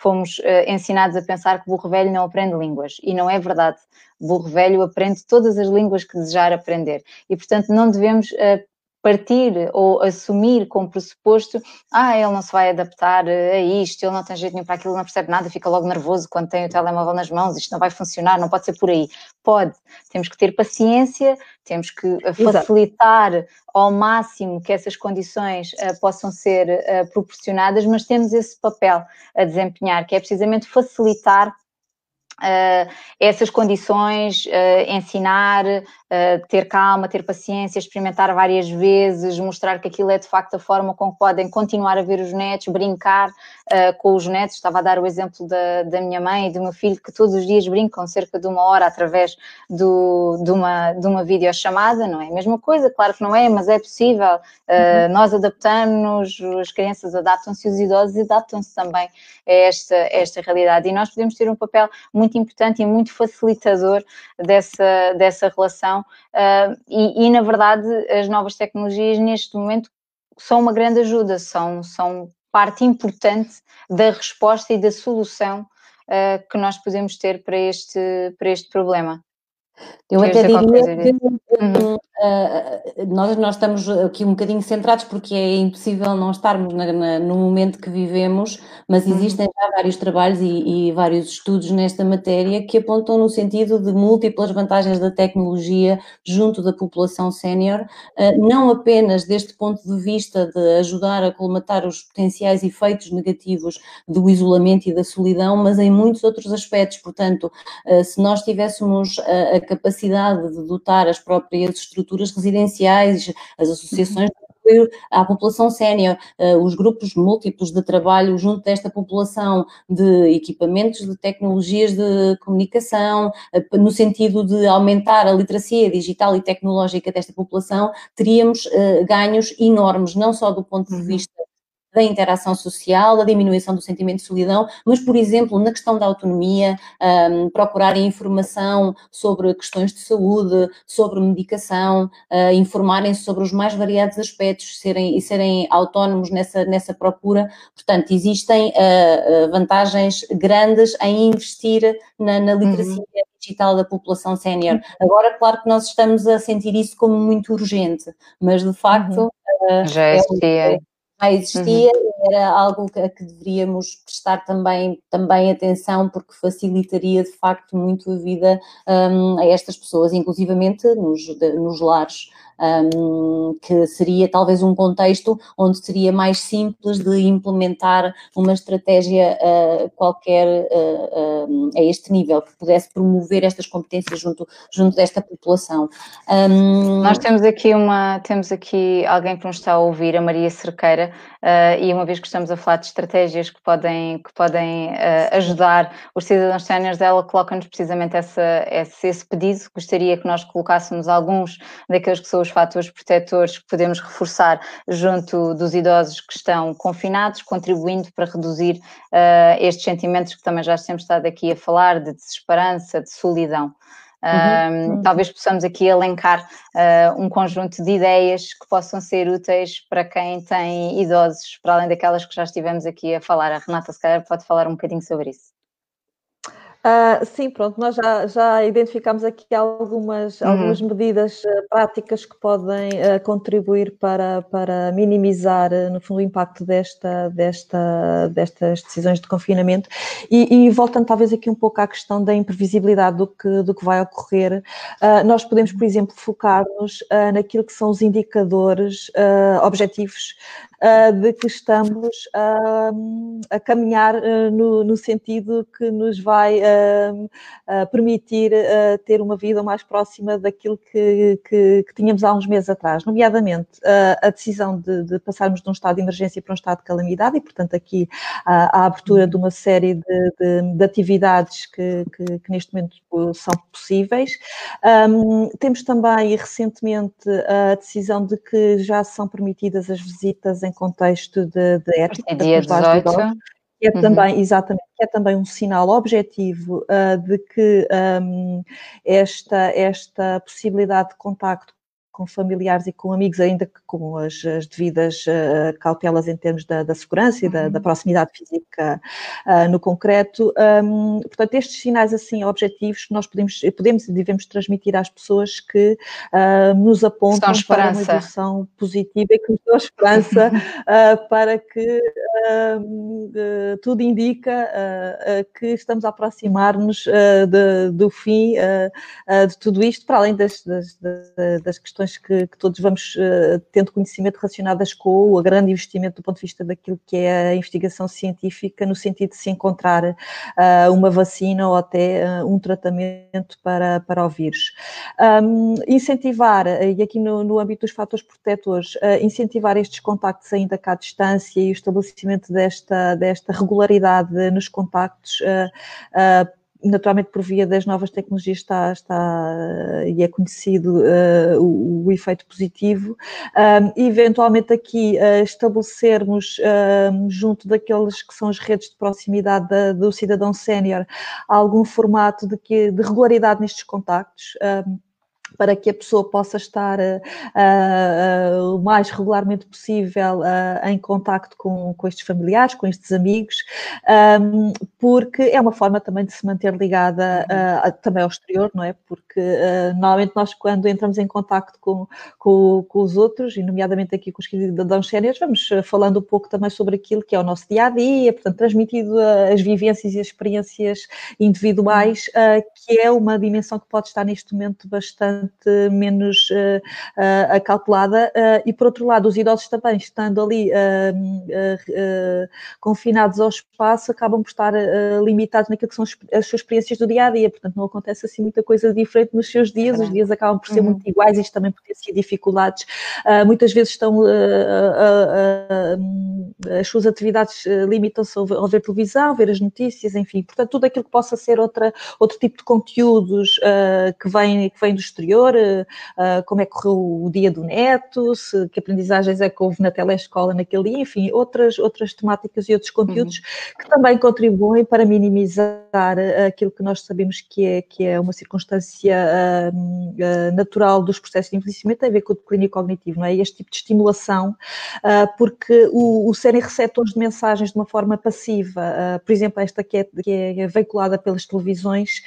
fomos uh, ensinados a pensar que burro velho não aprende línguas e não é verdade. Burro velho aprende todas as línguas que desejar aprender e, portanto, não devemos uh, partir ou assumir como pressuposto, ah, ele não se vai adaptar a isto, ele não tem jeito nenhum para aquilo, não percebe nada, fica logo nervoso quando tem o telemóvel nas mãos, isto não vai funcionar, não pode ser por aí. Pode, temos que ter paciência, temos que facilitar Exato. ao máximo que essas condições uh, possam ser uh, proporcionadas, mas temos esse papel a desempenhar, que é precisamente facilitar Uh, essas condições, uh, ensinar, uh, ter calma, ter paciência, experimentar várias vezes, mostrar que aquilo é de facto a forma com que podem continuar a ver os netos, brincar com os netos. Estava a dar o exemplo da, da minha mãe e do meu filho, que todos os dias brincam cerca de uma hora através do, de, uma, de uma videochamada, não é a mesma coisa? Claro que não é, mas é possível. Uhum. Nós adaptamos-nos, as crianças adaptam-se os idosos adaptam-se também a esta, a esta realidade. E nós podemos ter um papel muito muito importante e muito facilitador dessa, dessa relação. Uh, e, e, na verdade, as novas tecnologias neste momento são uma grande ajuda, são, são parte importante da resposta e da solução uh, que nós podemos ter para este, para este problema. Eu até diria que uhum. uh, nós, nós estamos aqui um bocadinho centrados porque é impossível não estarmos na, na, no momento que vivemos, mas uhum. existem uhum. já vários trabalhos e, e, vários estudos nesta matéria que apontam no sentido de múltiplas vantagens da tecnologia junto da população sénior, uh, não apenas deste ponto de vista de ajudar a colmatar os potenciais efeitos negativos do isolamento e da solidão, mas em muitos outros aspectos. Portanto, uh, se nós tivéssemos a capacidade de dotar as próprias estruturas residenciais, as associações de apoio à população sénior, eh, os grupos múltiplos de trabalho junto desta população de equipamentos, de tecnologias de comunicação, eh, no sentido de aumentar a literacia digital e tecnológica desta população, teríamos eh, ganhos enormes, não só do ponto de uhum. vista da interação social, da diminuição do sentimento de solidão, mas, por exemplo, na questão da autonomia, um, procurarem informação sobre questões de saúde, sobre medicação, uh, informarem-se sobre os mais variados aspectos serem, e serem autónomos nessa, nessa procura. Portanto, existem uh, vantagens grandes em investir na, na literacia uhum digital da população sénior. Agora, claro que nós estamos a sentir isso como muito urgente, mas de facto. Uhum. Já existia. É, já existia uhum. e era algo que, que, deveríamos prestar também, também atenção porque facilitaria de facto muito a vida um, a estas pessoas, inclusivamente nos, nos lares um, que seria talvez um contexto onde seria mais simples de implementar uma estratégia uh, qualquer uh, uh, a este nível, que pudesse promover estas competências junto, junto desta população. Um... Nós temos aqui uma, temos aqui alguém que nos está a ouvir, a Maria Cerqueira, e uma vez que estamos a falar de estratégias que podem, que podem ajudar os cidadãos séniores, ela coloca-nos precisamente essa, esse, esse pedido, gostaria que nós colocássemos alguns daqueles que são os fatores protetores que podemos reforçar junto dos idosos que estão confinados, contribuindo para reduzir uh, estes sentimentos que também já temos estado aqui a falar, de desesperança, de solidão. Uhum. Um, talvez possamos aqui elencar uh, um conjunto de ideias que possam ser úteis para quem tem idosos, para além daquelas que já estivemos aqui a falar. A Renata, se calhar, pode falar um bocadinho sobre isso. Uh, sim, pronto, nós já, já identificamos aqui algumas, uhum. algumas medidas uh, práticas que podem uh, contribuir para, para minimizar, no fundo, o impacto desta, desta, destas decisões de confinamento. E, e, voltando talvez aqui um pouco à questão da imprevisibilidade do que, do que vai ocorrer, nós podemos, por exemplo, focar-nos naquilo que são os indicadores objetivos de que estamos a caminhar no, no, sentido que nos vai permitir ter uma vida mais próxima daquilo que, que, que, tínhamos há uns meses atrás, nomeadamente a decisão de, de, passarmos de um estado de emergência para um estado de calamidade e, portanto, aqui a, a abertura de uma série de, de, de atividades que, que, neste momento são possíveis. Um, temos também recentemente a decisão de que já são permitidas as visitas em contexto de, de ética. É dia 18. Que é também, uhum. exatamente, é também um sinal objetivo uh, de que um, esta, esta possibilidade de contacto com familiares e com amigos, ainda que com as, as devidas uh, cautelas em termos da, da segurança e da, da, uhum. proximidade física uh, no concreto. Um, portanto, estes sinais assim objetivos nós podemos, podemos e devemos transmitir às pessoas que uh, nos apontam para uma evolução positiva e que nos dão esperança para que tudo indica que estamos a aproximar-nos do fim de tudo isto, para além das, das, das questões questões que, que todos vamos uh, tendo conhecimento relacionadas com o grande investimento do ponto de vista daquilo que é a investigação científica, no sentido de se encontrar uh, uma vacina ou até uh, um tratamento para, para o vírus. Um, incentivar, e aqui no, no âmbito dos fatores protetores, incentivar estes contactos ainda cá à distância e o estabelecimento desta, desta regularidade nos contactos naturalmente por via das novas tecnologias está, está e é conhecido uh, o, o, efeito positivo, um, eventualmente aqui uh, estabelecermos junto daqueles que são as redes de proximidade da, do cidadão sénior algum formato de, que, de regularidade nestes contactos para que a pessoa possa estar uh, uh, o mais regularmente possível uh, em contacto com, com estes familiares, com estes amigos, um, porque é uma forma também de se manter ligada também ao exterior, não é? Porque normalmente nós quando entramos em contacto com, com, com, os outros, e nomeadamente aqui com os cidadãos séniores, vamos falando um pouco também sobre aquilo que é o nosso dia-a-dia, portanto, transmitido as vivências e as experiências individuais, que é uma dimensão que pode estar neste momento bastante bastante menos uh, uh, acalculada uh, e por outro lado os idosos também estando ali confinados ao espaço acabam por estar limitados naquilo que são as suas experiências do dia a dia, portanto não acontece assim muita coisa diferente nos seus dias, os dias acabam por ser uhum. muito iguais, isto também potencia dificuldades, muitas vezes estão as suas atividades limitam-se a ver televisão, ver as notícias, enfim, portanto tudo aquilo que possa ser outra, outro tipo de conteúdos que vem, que vem do exterior uh, como é que correu o dia do neto, se, que aprendizagens é que houve na telescola naquele dia, enfim, outras, outras temáticas e outros conteúdos uhum. que também contribuem para minimizar ah, aquilo que nós sabemos que é, que é uma circunstância natural dos processos de envelhecimento, tem a ver com o declínio cognitivo, não é? Este tipo de estimulação, porque o, o, serem receptores de mensagens de uma forma passiva, por exemplo, esta que é, que é veiculada pelas televisões,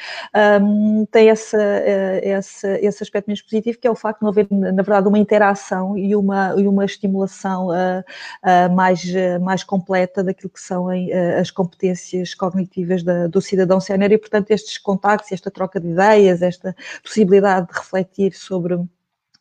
tem essa, essa, esse aspecto menos positivo, que é o facto de não haver, na verdade, uma interação e uma, e uma estimulação uh, uh, mais, uh, mais completa daquilo que são as competências cognitivas da, do cidadão sénior. E, portanto, estes contactos, esta troca de ideias, esta possibilidade de refletir sobre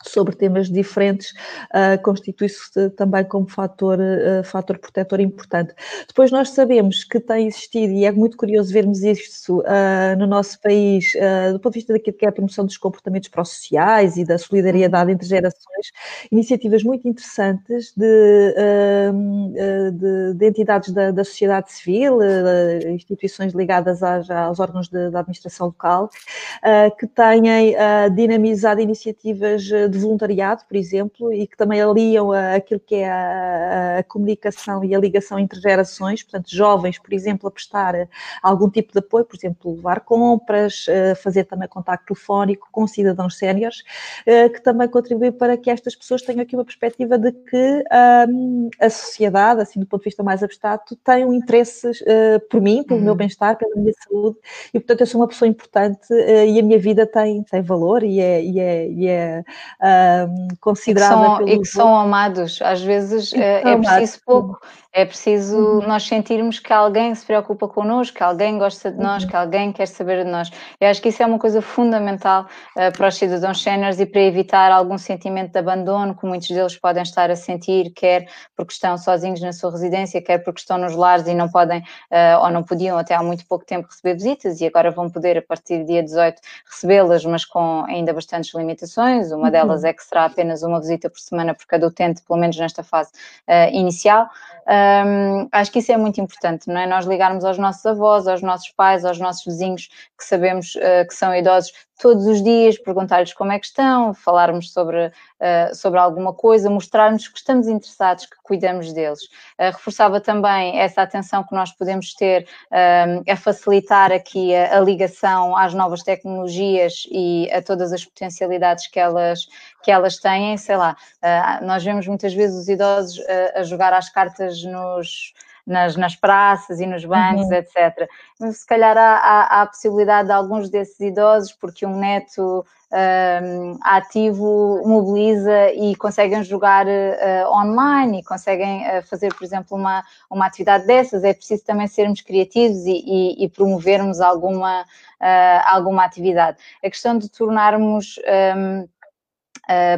sobre temas diferentes uh, constitui-se também como fator, uh, fator protetor importante. Depois nós sabemos que tem existido, e é muito curioso vermos isso uh, no nosso país, do ponto de vista daquilo que é a promoção dos comportamentos pró-sociais e da solidariedade entre gerações, iniciativas muito interessantes de, de, de entidades da, da, sociedade civil, instituições ligadas às, aos órgãos da administração local, que têm dinamizado iniciativas de voluntariado, por exemplo, e que também aliam aquilo que é a, a, comunicação e a ligação entre gerações, portanto, jovens, por exemplo, a prestar algum tipo de apoio, por exemplo, levar compras, eh, fazer também contacto telefónico com cidadãos séniores, eh, que também contribui para que estas pessoas tenham aqui uma perspectiva de que um, a sociedade, assim, do ponto de vista mais abstrato, tem um interesse uh, por mim, pelo uhum. meu bem-estar, pela minha saúde, e portanto eu sou uma pessoa importante uh, e a minha vida tem, tem valor e é, e é, e é uh, considerada e que, são, e que são amados. Às vezes uh, é preciso pouco, É preciso uhum. nós sentirmos que alguém se preocupa connosco, que alguém gosta de nós, uhum. que alguém quer saber de nós. Eu acho que isso é uma coisa fundamental uh, para os cidadãos séniores e para evitar algum sentimento de abandono que muitos deles podem estar a sentir, quer porque estão sozinhos na sua residência, quer porque estão nos lares e não podem uh, ou não podiam até há muito pouco tempo receber visitas e agora vão poder a partir do dia 18 recebê-las, mas com ainda bastantes limitações. Uma uhum. delas é que será apenas uma visita por semana por cada utente, pelo menos nesta fase uh, inicial. Um, acho que isso é muito importante, não é? Nós ligarmos aos nossos avós, aos nossos pais, aos nossos vizinhos que sabemos uh, que são idosos todos os dias, perguntar-lhes como é que estão, falarmos sobre, uh, sobre alguma coisa, mostrarmos que estamos interessados, que cuidamos deles. Uh, reforçava também essa atenção que nós podemos ter a facilitar aqui a, a, ligação às novas tecnologias e a todas as potencialidades que elas, que elas têm. Sei lá, nós vemos muitas vezes os idosos a jogar às cartas nos, nas, nas praças e nos bancos, uhum. etc. Se calhar há, há, há, a possibilidade de alguns desses idosos, porque um neto um, ativo mobiliza e conseguem jogar uh, online e conseguem uh, fazer, por exemplo, uma, uma atividade dessas. É preciso também sermos criativos e, e, e promovermos alguma, uh, alguma atividade. A questão de tornarmos. Um,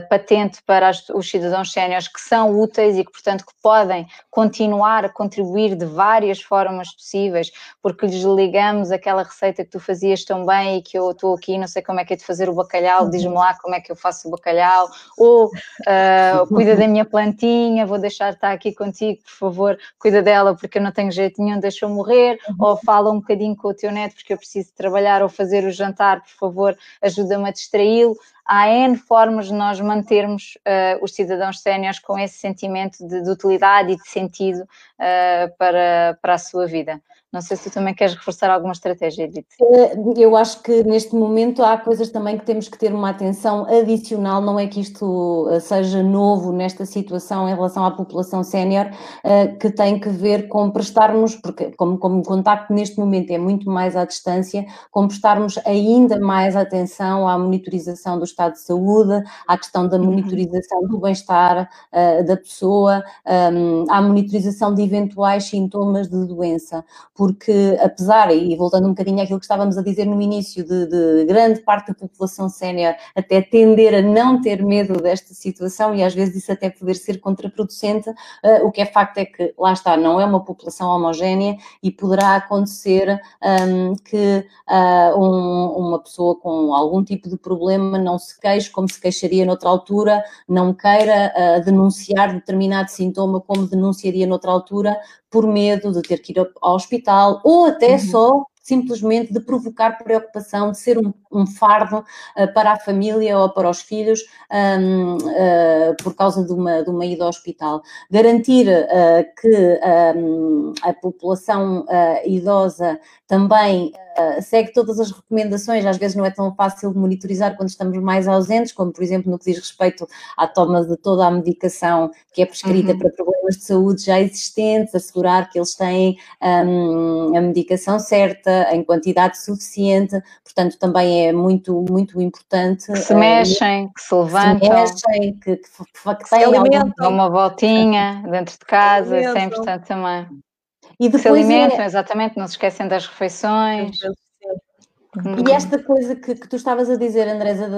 patente para as, os cidadãos séniores que são úteis e que, portanto, que podem continuar a contribuir de várias formas possíveis, porque lhes ligamos aquela receita que tu fazias tão bem e que eu estou aqui, não sei como é que é de fazer o bacalhau, diz-me lá como é que eu faço o bacalhau, ou uh, cuida da minha plantinha, vou deixar de estar aqui contigo, por favor, cuida dela porque eu não tenho jeito nenhum, deixa-eu morrer, ou fala um bocadinho com o teu neto porque eu preciso trabalhar ou fazer o jantar, por favor, ajuda-me a distraí-lo há N formas de nós mantermos uh, os cidadãos séniores com esse sentimento de, de, utilidade e de sentido uh, para, para a sua vida. Não sei se tu também queres reforçar alguma estratégia, Edith. Eh, eu acho que neste momento há coisas também que temos que ter uma atenção adicional, não é que isto eh, seja novo nesta situação em relação à população sénior, eh, que tem que ver com prestarmos, porque como, como o contacto neste momento é muito mais à distância, com prestarmos ainda mais atenção à monitorização do estado de saúde, à questão da monitorização do bem-estar da pessoa, ehm, à monitorização de eventuais sintomas de doença porque apesar, e voltando um bocadinho àquilo que estávamos a dizer no início, de, de grande parte da população sénior até tender a não ter medo desta situação e às vezes isso até poder ser contraproducente, uh, o que é facto é que, lá está, não é uma população homogénea e poderá acontecer um, que uh, um, uma pessoa com algum tipo de problema não se queixe como se queixaria noutra altura, não queira uh, denunciar determinado sintoma como denunciaria noutra altura, por medo de ter que ir ao hospital ou até uhum. só simplesmente de provocar preocupação, de ser um, um fardo uh, para a família ou para os filhos um, uh, eh, por causa de uma, de uma ida ao hospital. Garantir uh, que um, a população idosa também segue todas as recomendações, às vezes não é tão fácil de monitorizar quando estamos mais ausentes, como por exemplo no que diz respeito à toma de toda a medicação que é prescrita uhum. para problemas de saúde já existentes, assegurar que eles têm um, a medicação certa, em quantidade suficiente, portanto também é muito, muito importante. Que se eh, mexem, que se levantam. Que se mexem, que, que, que, que se alimentam. Uma voltinha dentro de casa, isso é importante também. E depois se alimentam, é... exatamente, não se esquecem das refeições. E esta coisa que, que, tu estavas a dizer, Andresa,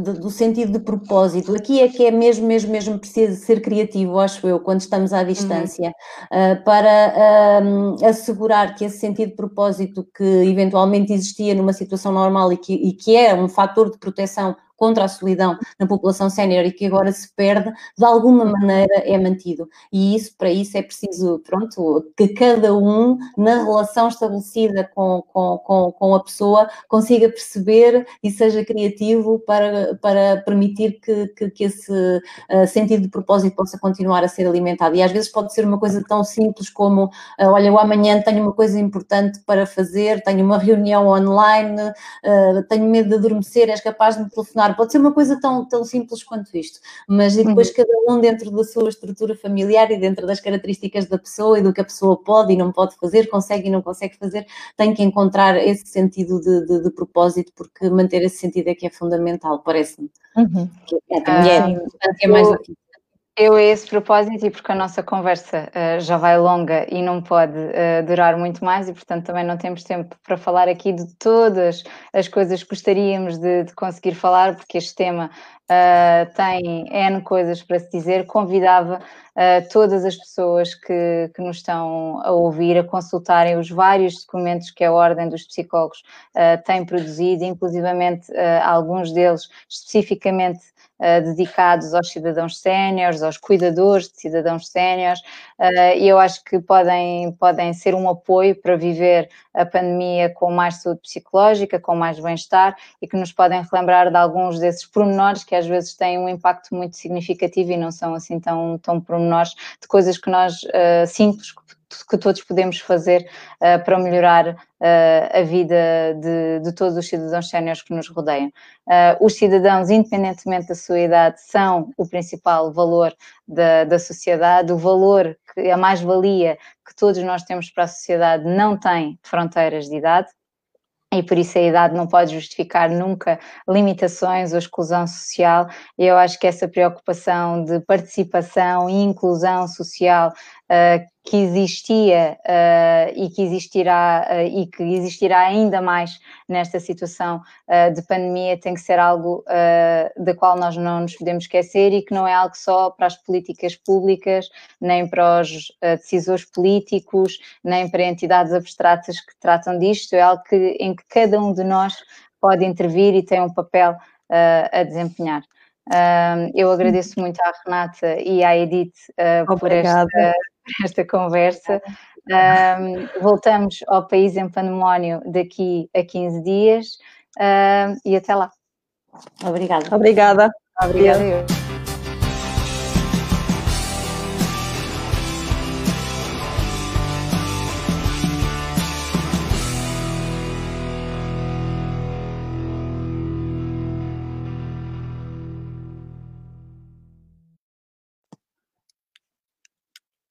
do sentido de propósito, aqui é que é mesmo, mesmo, mesmo preciso ser criativo, acho eu, quando estamos à distância, uhum. uh, para uh, assegurar que esse sentido de propósito que eventualmente existia numa situação normal e que, e que é um fator de proteção contra a solidão na população sénior e que agora se perde, de alguma maneira é mantido. E isso, para isso, é preciso, pronto, que cada um, na relação estabelecida com, com, com, com a pessoa, consiga perceber e seja criativo para, para permitir que, que, que esse uh, sentido de propósito possa continuar a ser alimentado. E às vezes pode ser uma coisa tão simples como, uh, olha, eu amanhã tenho uma coisa importante para fazer, tenho uma reunião online, uh, tenho medo de adormecer, és capaz de me telefonar Pode ser uma coisa tão, tão simples quanto isto, mas depois uhum. cada um dentro da sua estrutura familiar e dentro das características da pessoa e do que a pessoa pode e não pode fazer, consegue e não consegue fazer, tem que encontrar esse sentido de, de, de propósito, porque manter esse sentido é que é fundamental, parece-me. Uhum. É, é, é, é mais aqui. Eu, a esse propósito, e porque a nossa conversa uh, já vai longa e não pode uh, durar muito mais, e portanto também não temos tempo para falar aqui de todas as coisas que gostaríamos de, de conseguir falar, porque este tema uh, tem N coisas para se dizer, convidava todas as pessoas que, que, nos estão a ouvir a consultarem os vários documentos que a Ordem dos Psicólogos tem produzido, inclusivamente alguns deles especificamente uh, dedicados aos cidadãos séniores, aos cuidadores de cidadãos séniores, uh, e eu acho que podem, podem ser um apoio para viver a pandemia com mais saúde psicológica, com mais bem-estar e que nos podem relembrar de alguns desses pormenores que às vezes têm um impacto muito significativo e não são assim tão, tão pormenores de coisas que nós, uh, simples, que todos podemos fazer uh, para melhorar uh, a vida de, de, todos os cidadãos séniores que nos rodeiam. Uh, os cidadãos, independentemente da sua idade, são o principal valor da, da sociedade, o valor, que a mais-valia que todos nós temos para a sociedade não tem fronteiras de idade e por isso a idade não pode justificar nunca limitações ou exclusão social. E eu acho que essa preocupação de participação e inclusão social uh, que existia uh, e que existirá uh, e que existirá ainda mais nesta situação de pandemia tem que ser algo da qual nós não nos podemos esquecer e que não é algo só para as políticas públicas, nem para os decisores políticos, nem para entidades abstratas que tratam disto, é algo que, em que cada um de nós pode intervir e tem um papel a desempenhar. eu agradeço muito à Renata e à Edith por esta esta conversa. Um, voltamos ao País em Pandemónio daqui a 15 dias um, e até lá. Obrigada. Obrigada. Obrigada.